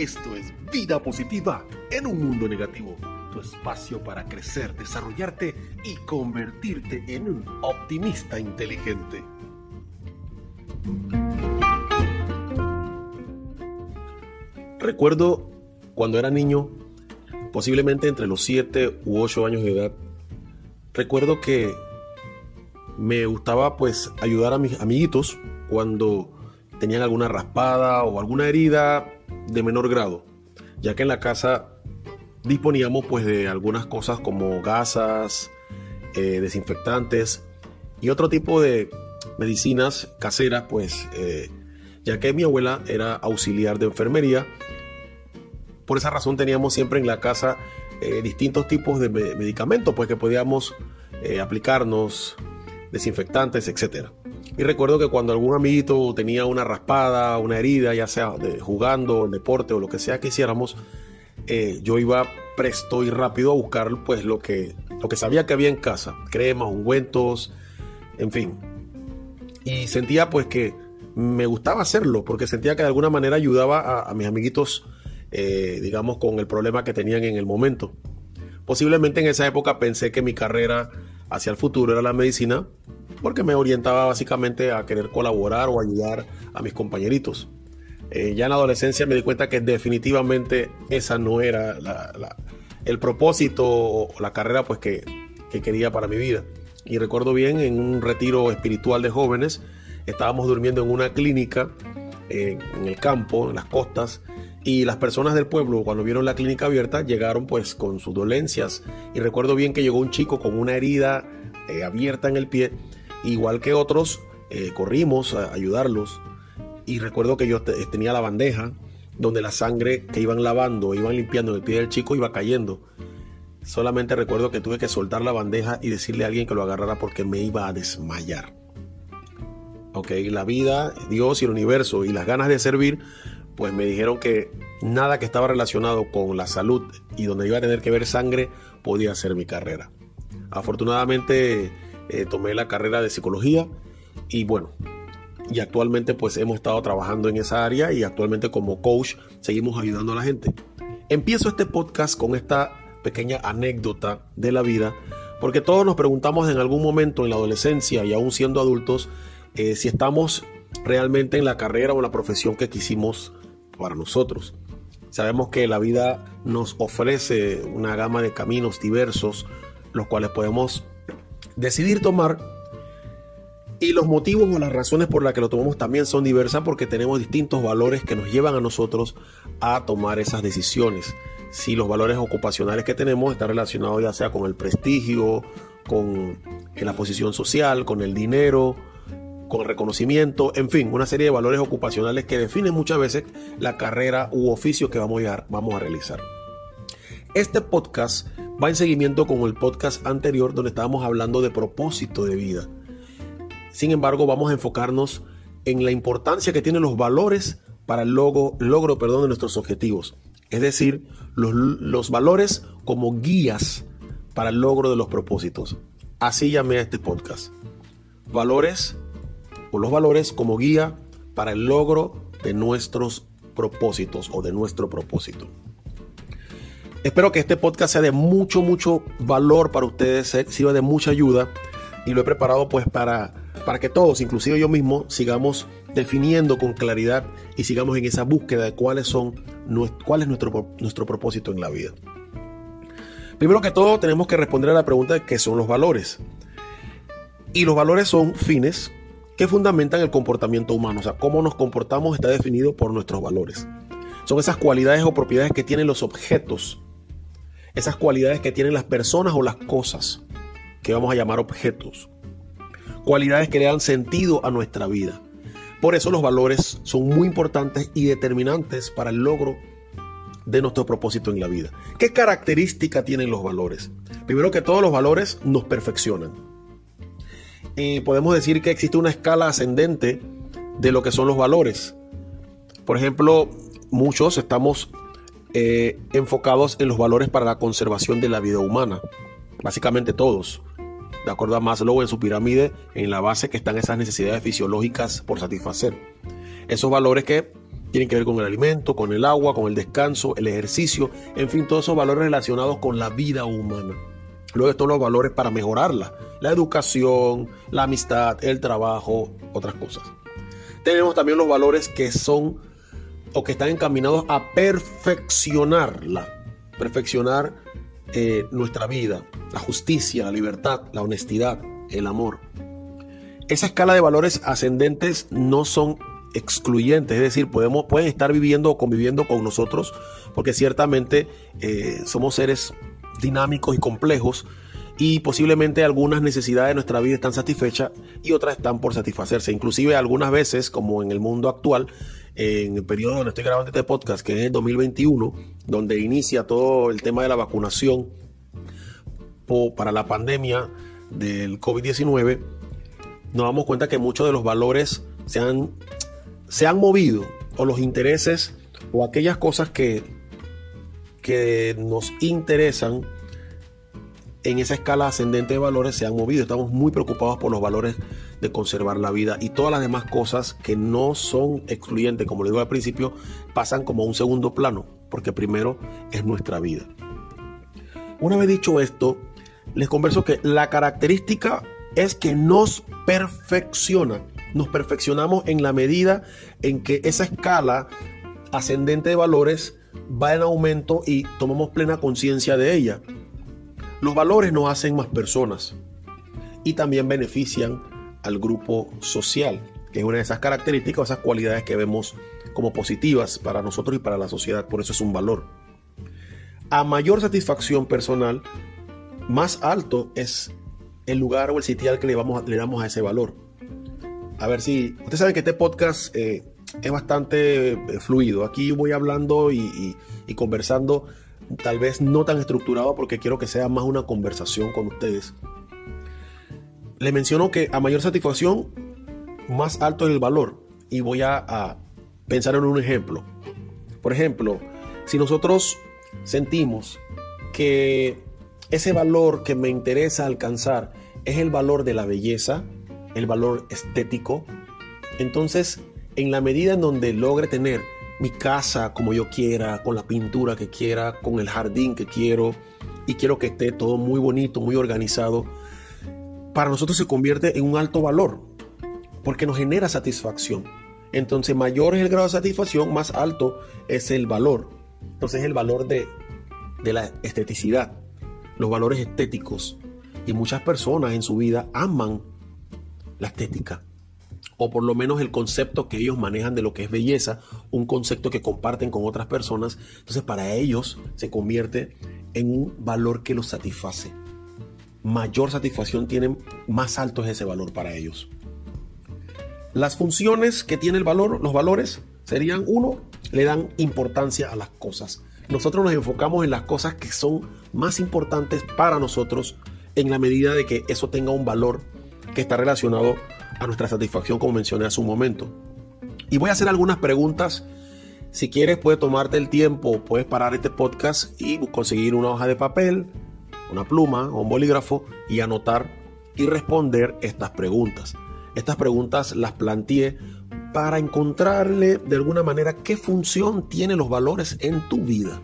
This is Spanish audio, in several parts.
Esto es Vida Positiva en un mundo negativo. Tu espacio para crecer, desarrollarte y convertirte en un optimista inteligente. Recuerdo cuando era niño, posiblemente entre los 7 u 8 años de edad, recuerdo que me gustaba pues ayudar a mis amiguitos cuando tenían alguna raspada o alguna herida de menor grado, ya que en la casa disponíamos pues de algunas cosas como gasas, eh, desinfectantes y otro tipo de medicinas caseras, pues eh, ya que mi abuela era auxiliar de enfermería, por esa razón teníamos siempre en la casa eh, distintos tipos de medicamentos, pues que podíamos aplicarnos, desinfectantes, etcétera. Y recuerdo que cuando algún amiguito tenía una raspada, una herida, ya sea de, jugando, el deporte o lo que sea que hiciéramos, eh, yo iba presto y rápido a buscar pues lo que, lo que sabía que había en casa, cremas, ungüentos, en fin. Y sentía pues que me gustaba hacerlo porque sentía que de alguna manera ayudaba a, mis amiguitos, eh, digamos, con el problema que tenían en el momento. Posiblemente en esa época pensé que mi carrera hacia el futuro era la medicina, porque me orientaba básicamente a querer colaborar o ayudar a mis compañeritos. Eh, ya en la adolescencia me di cuenta que definitivamente esa no era el propósito o la carrera pues que, quería para mi vida. Y recuerdo bien en un retiro espiritual de jóvenes, estábamos durmiendo en una clínica en el campo, en las costas, y las personas del pueblo cuando vieron la clínica abierta llegaron pues con sus dolencias y recuerdo bien que llegó un chico con una herida eh, abierta en el pie igual que otros, eh, corrimos a ayudarlos. Y recuerdo que yo tenía la bandeja donde la sangre que iban lavando, iban limpiando el pie del chico iba cayendo. Solamente recuerdo que tuve que soltar la bandeja y decirle a alguien que lo agarrara porque me iba a desmayar. Ok, la vida, Dios y el universo y las ganas de servir, pues me dijeron que nada que estaba relacionado con la salud y donde iba a tener que ver sangre podía ser mi carrera. Afortunadamente eh, tomé la carrera de psicología y bueno, y actualmente pues hemos estado trabajando en esa área y actualmente como coach seguimos ayudando a la gente. Empiezo este podcast con esta pequeña anécdota de la vida porque todos nos preguntamos en algún momento en la adolescencia y aún siendo adultos eh, si estamos realmente en la carrera o la profesión que quisimos para nosotros. Sabemos que la vida nos ofrece una gama de caminos diversos, los cuales podemos decidir tomar. Y los motivos o las razones por las que lo tomamos también son diversas porque tenemos distintos valores que nos llevan a nosotros a tomar esas decisiones. Si los valores ocupacionales que tenemos están relacionados ya sea con el prestigio, con la posición social, con el dinero, con el reconocimiento, en fin, una serie de valores ocupacionales que definen muchas veces la carrera u oficio que vamos a, vamos a realizar. Este podcast va en seguimiento con el podcast anterior donde estábamos hablando de propósito de vida. Sin embargo, vamos a enfocarnos en la importancia que tienen los valores para el logro, logro perdón, de nuestros objetivos. Es decir, los, los valores como guías para el logro de los propósitos. Así llamé a este podcast. Valores o los valores como guía para el logro de nuestros propósitos o de nuestro propósito. Espero que este podcast sea de mucho, mucho valor para ustedes, sirva de mucha ayuda y lo he preparado pues para, para que todos, inclusive yo mismo, sigamos definiendo con claridad y sigamos en esa búsqueda de cuáles son, cuál es nuestro, nuestro propósito en la vida. Primero que todo tenemos que responder a la pregunta de qué son los valores. Y los valores son fines que fundamentan el comportamiento humano. O sea, cómo nos comportamos está definido por nuestros valores. Son esas cualidades o propiedades que tienen los objetos esas cualidades que tienen las personas o las cosas, que vamos a llamar objetos. Cualidades que le dan sentido a nuestra vida. Por eso los valores son muy importantes y determinantes para el logro de nuestro propósito en la vida. ¿Qué característica tienen los valores? Primero que todos los valores nos perfeccionan. Y podemos decir que existe una escala ascendente de lo que son los valores. Por ejemplo, muchos estamos eh, enfocados en los valores para la conservación de la vida humana. Básicamente todos. De acuerdo a Maslow en su pirámide, en la base que están esas necesidades fisiológicas por satisfacer. Esos valores que Tienen que ver con el alimento, con el agua, con el descanso, el ejercicio, en fin, todos esos valores relacionados con la vida humana. Luego están los valores para mejorarla, la educación, la amistad, el trabajo, otras cosas. Tenemos también los valores que son o que están encaminados a perfeccionarla, perfeccionar eh, nuestra vida, la justicia, la libertad, la honestidad, el amor. Esa escala de valores ascendentes no son excluyentes, es decir, podemos, pueden estar viviendo o conviviendo con nosotros, porque ciertamente eh, somos seres dinámicos y complejos y posiblemente algunas necesidades de nuestra vida están satisfechas y otras están por satisfacerse. Inclusive algunas veces, como en el mundo actual, en el periodo donde estoy grabando este podcast, que es el 2021, donde inicia todo el tema de la vacunación para la pandemia del COVID-19, nos damos cuenta que muchos de los valores se han, se han movido, o los intereses, o aquellas cosas que, que nos interesan en esa escala ascendente de valores se han movido. Estamos muy preocupados por los valores de conservar la vida y todas las demás cosas que no son excluyentes, como le digo al principio, pasan como a un segundo plano, porque primero es nuestra vida. Una vez dicho esto, les converso que la característica es que nos perfecciona. Nos perfeccionamos en la medida en que esa escala ascendente de valores va en aumento y tomamos plena conciencia de ella. Los valores nos hacen más personas y también benefician al grupo social, que es una de esas características, esas cualidades que vemos como positivas para nosotros y para la sociedad, por eso es un valor. A mayor satisfacción personal, más alto es el lugar o el sitial que le, vamos, le damos a ese valor. A ver si, ustedes saben que este podcast eh, es bastante eh, fluido, aquí voy hablando y conversando tal vez no tan estructurado porque quiero que sea más una conversación con ustedes. Le menciono que a mayor satisfacción, más alto es el valor. Y voy a, pensar en un ejemplo. Por ejemplo, si nosotros sentimos que ese valor que me interesa alcanzar es el valor de la belleza, el valor estético, entonces en la medida en donde logre tener mi casa como yo quiera, con la pintura que quiera, con el jardín que quiero y quiero que esté todo muy bonito, muy organizado, para nosotros se convierte en un alto valor porque nos genera satisfacción. Entonces mayor es el grado de satisfacción, más alto es el valor. Entonces el valor de, de la esteticidad, los valores estéticos. Y muchas personas en su vida aman la estética o por lo menos el concepto que ellos manejan de lo que es belleza, un concepto que comparten con otras personas, entonces para ellos se convierte en un valor que los satisface. Mayor satisfacción tienen, más alto es ese valor para ellos. Las funciones que tiene el valor, los valores, serían uno, le dan importancia a las cosas. Nosotros nos enfocamos en las cosas que son más importantes para nosotros en la medida de que eso tenga un valor que está relacionado a nuestra satisfacción, como mencioné hace un momento. Y voy a hacer algunas preguntas. Si quieres, puedes tomarte el tiempo, puedes parar este podcast y conseguir una hoja de papel, una pluma o un bolígrafo y anotar y responder estas preguntas. Estas preguntas las planteé para encontrarle de alguna manera qué función tienen los valores en tu vida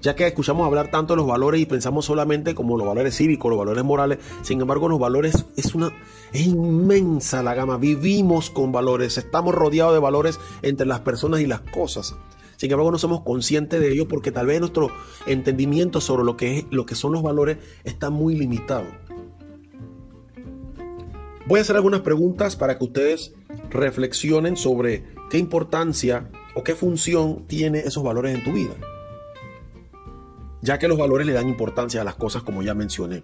ya que escuchamos hablar tanto de los valores y pensamos solamente como los valores cívicos, los valores morales, sin embargo los valores es una es inmensa la gama, vivimos con valores, estamos rodeados de valores entre las personas y las cosas. Sin embargo, no somos conscientes de ello porque tal vez nuestro entendimiento sobre lo que, es, lo que son los valores está muy limitado. Voy a hacer algunas preguntas para que ustedes reflexionen sobre qué importancia o qué función tiene esos valores en tu vida ya que los valores le dan importancia a las cosas como ya mencioné.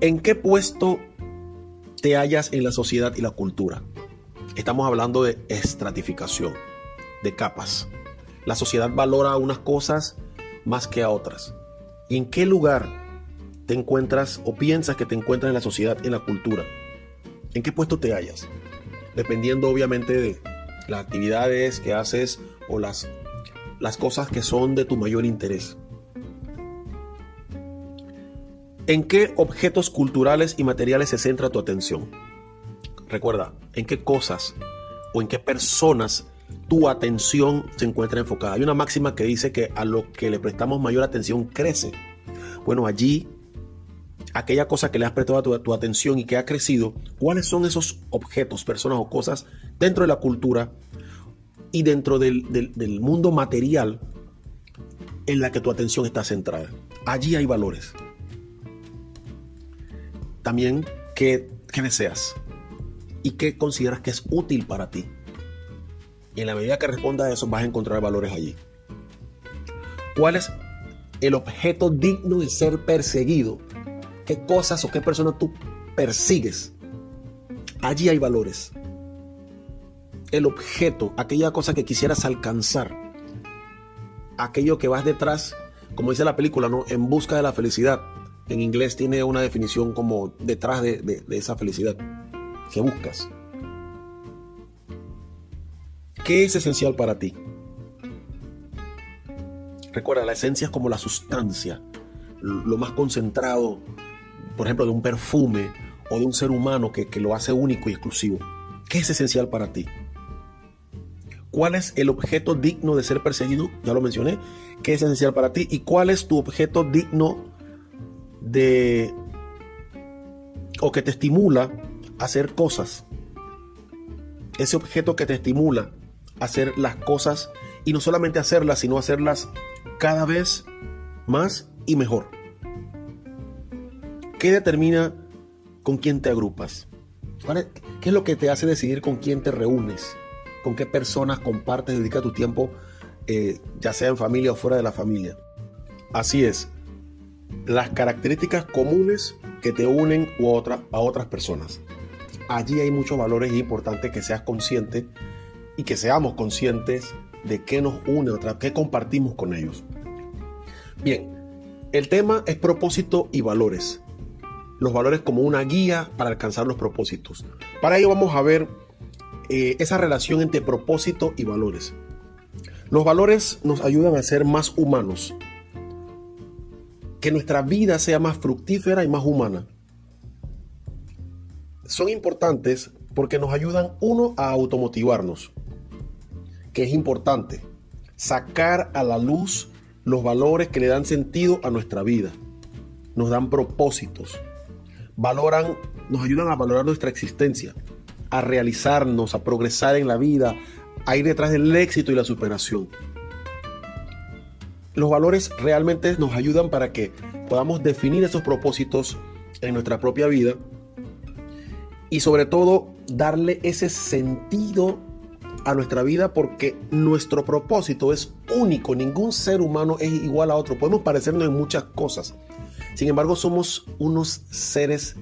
¿En qué puesto te hallas en la sociedad y la cultura? Estamos hablando de estratificación, de capas. La sociedad valora unas cosas más que a otras. ¿Y en qué lugar te encuentras o piensas que te encuentras en la sociedad en la cultura? ¿En qué puesto te hallas? Dependiendo obviamente de las actividades que haces o las las cosas que son de tu mayor interés. ¿En qué objetos culturales y materiales se centra tu atención? Recuerda, ¿en qué cosas o en qué personas tu atención se encuentra enfocada. Hay una máxima que dice que a lo que le prestamos mayor atención crece. Bueno, allí, aquella cosa que le has prestado tu, tu atención y que ha crecido, ¿cuáles son esos objetos, personas o cosas dentro de la cultura y dentro del, mundo material en la que tu atención está centrada? Allí hay valores. También, ¿qué, qué deseas? ¿Y qué consideras que es útil para ti? Y en la medida que responda a eso, vas a encontrar valores allí. ¿Cuál es el objeto digno de ser perseguido? ¿Qué cosas o qué personas tú persigues? Allí hay valores. El objeto, aquella cosa que quisieras alcanzar, aquello que vas detrás, como dice la película, ¿no? En busca de la felicidad. En inglés tiene una definición como detrás de, de esa felicidad que buscas. ¿Qué es esencial para ti? Recuerda, la esencia es como la sustancia, lo más concentrado, por ejemplo, de un perfume o de un ser humano que, lo hace único y exclusivo. ¿Qué es esencial para ti? ¿Cuál es el objeto digno de ser perseguido? Ya lo mencioné. ¿Qué es esencial para ti? ¿Y cuál es tu objeto digno de... o que te estimula a hacer cosas? Ese objeto que te estimula hacer las cosas y no solamente hacerlas, sino hacerlas cada vez más y mejor. ¿Qué determina con quién te agrupas? ¿Qué es lo que te hace decidir con quién te reúnes? ¿Con qué personas compartes, dedicas tu tiempo, eh, ya sea en familia o fuera de la familia? Así es, las características comunes que te unen a otras personas. Allí hay muchos valores y es importante que seas consciente y que seamos conscientes de qué nos une, qué compartimos con ellos. Bien, el tema es propósito y valores. Los valores como una guía para alcanzar los propósitos. Para ello vamos a ver eh, esa relación entre propósito y valores. Los valores nos ayudan a ser más humanos. Que nuestra vida sea más fructífera y más humana. Son importantes porque nos ayudan, uno, a automotivarnos es importante, sacar a la luz los valores que le dan sentido a nuestra vida, nos dan propósitos, valoran, nos ayudan a valorar nuestra existencia, a realizarnos, a progresar en la vida, a ir detrás del éxito y la superación. Los valores realmente nos ayudan para que podamos definir esos propósitos en nuestra propia vida y sobre todo darle ese sentido a nuestra vida porque nuestro propósito es único. Ningún ser humano es igual a otro. Podemos parecernos en muchas cosas. Sin embargo, somos unos seres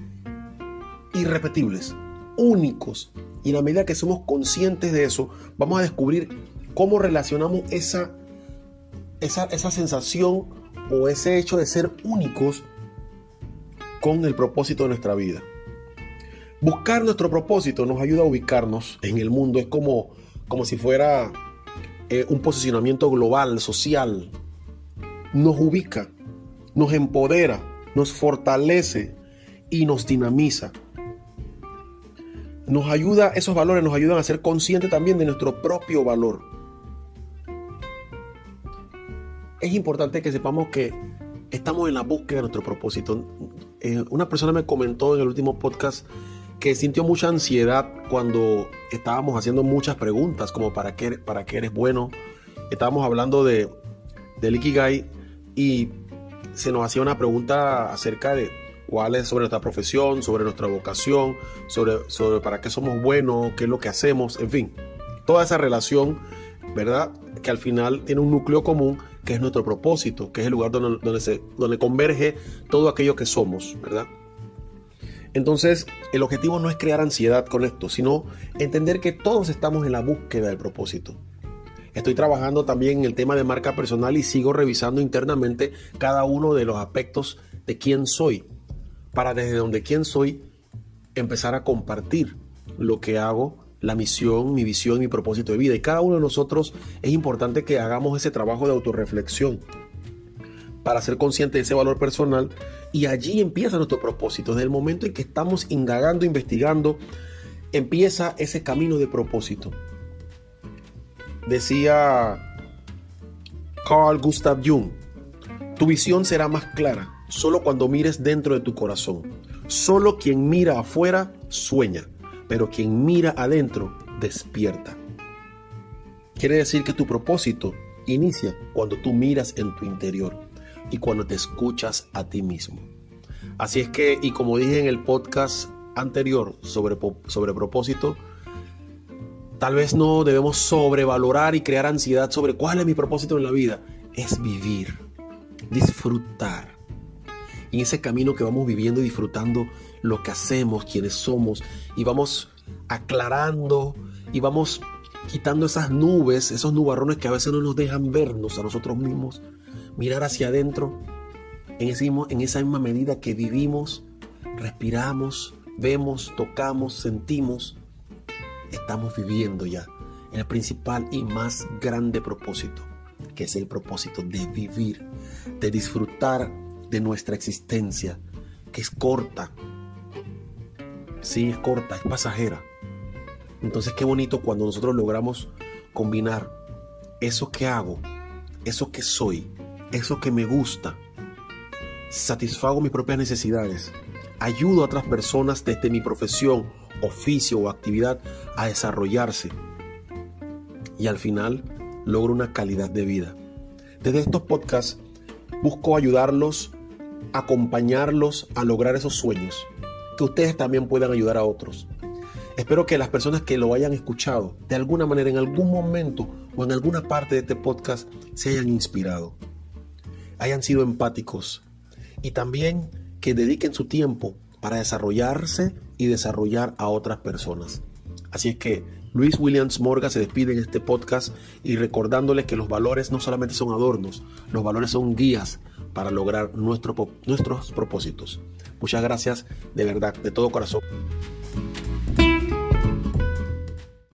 irrepetibles, únicos. Y en la medida que somos conscientes de eso, vamos a descubrir cómo relacionamos esa, esa, esa sensación o ese hecho de ser únicos con el propósito de nuestra vida. Buscar nuestro propósito nos ayuda a ubicarnos en el mundo. Es como como si fuera eh, un posicionamiento global, social. Nos ubica, nos empodera, nos fortalece y nos dinamiza. Nos ayuda, esos valores nos ayudan a ser conscientes también de nuestro propio valor. Es importante que sepamos que estamos en la búsqueda de nuestro propósito. Eh, una persona me comentó en el último podcast que sintió mucha ansiedad cuando estábamos haciendo muchas preguntas, como para qué, para qué eres bueno. Estábamos hablando de, del Ikigai y se nos hacía una pregunta acerca de cuál es sobre nuestra profesión, sobre nuestra vocación, sobre, sobre para qué somos buenos, qué es lo que hacemos, en fin. Toda esa relación, ¿verdad? Que al final tiene un núcleo común que es nuestro propósito, que es el lugar donde, donde, donde converge todo aquello que somos, ¿verdad? Entonces, el objetivo no es crear ansiedad con esto, sino entender que todos estamos en la búsqueda del propósito. Estoy trabajando también en el tema de marca personal y sigo revisando internamente cada uno de los aspectos de quién soy, para desde donde quién soy empezar a compartir lo que hago, la misión, mi visión, mi propósito de vida. Y cada uno de nosotros es importante que hagamos ese trabajo de autorreflexión para ser consciente de ese valor personal y allí empieza nuestro propósito, desde el momento en que estamos indagando, investigando empieza ese camino de propósito. Decía Carl Gustav Jung, tu visión será más clara solo cuando mires dentro de tu corazón. Solo quien mira afuera sueña, pero quien mira adentro despierta. Quiere decir que tu propósito inicia cuando tú miras en tu interior y cuando te escuchas a ti mismo. Así es que, y como dije en el podcast anterior sobre, sobre propósito, tal vez no debemos sobrevalorar y crear ansiedad sobre cuál es mi propósito en la vida. Es vivir, disfrutar. Y ese camino que vamos viviendo y disfrutando lo que hacemos, quienes somos, y vamos aclarando y vamos quitando esas nubes, esos nubarrones que a veces no nos dejan vernos a nosotros mismos, mirar hacia adentro, en, esa misma medida que vivimos, respiramos, vemos, tocamos, sentimos, estamos viviendo ya el principal y más grande propósito, que es el propósito de vivir, de disfrutar de nuestra existencia, que es corta. Sí, es corta, es pasajera. Entonces qué bonito cuando nosotros logramos combinar eso que hago, eso que soy, eso que me gusta, satisfago mis propias necesidades, ayudo a otras personas desde mi profesión, oficio o actividad a desarrollarse. Y al final logro una calidad de vida. Desde estos podcasts busco ayudarlos, acompañarlos a lograr esos sueños, que ustedes también puedan ayudar a otros. Espero que las personas que lo hayan escuchado de alguna manera, en algún momento o en alguna parte de este podcast, se hayan inspirado, hayan sido empáticos y también que dediquen su tiempo para desarrollarse y desarrollar a otras personas. Así es que Luis Williams Morga se despide en este podcast y recordándole que los valores no solamente son adornos, los valores son guías para lograr nuestros propósitos. Muchas gracias de verdad, de todo corazón.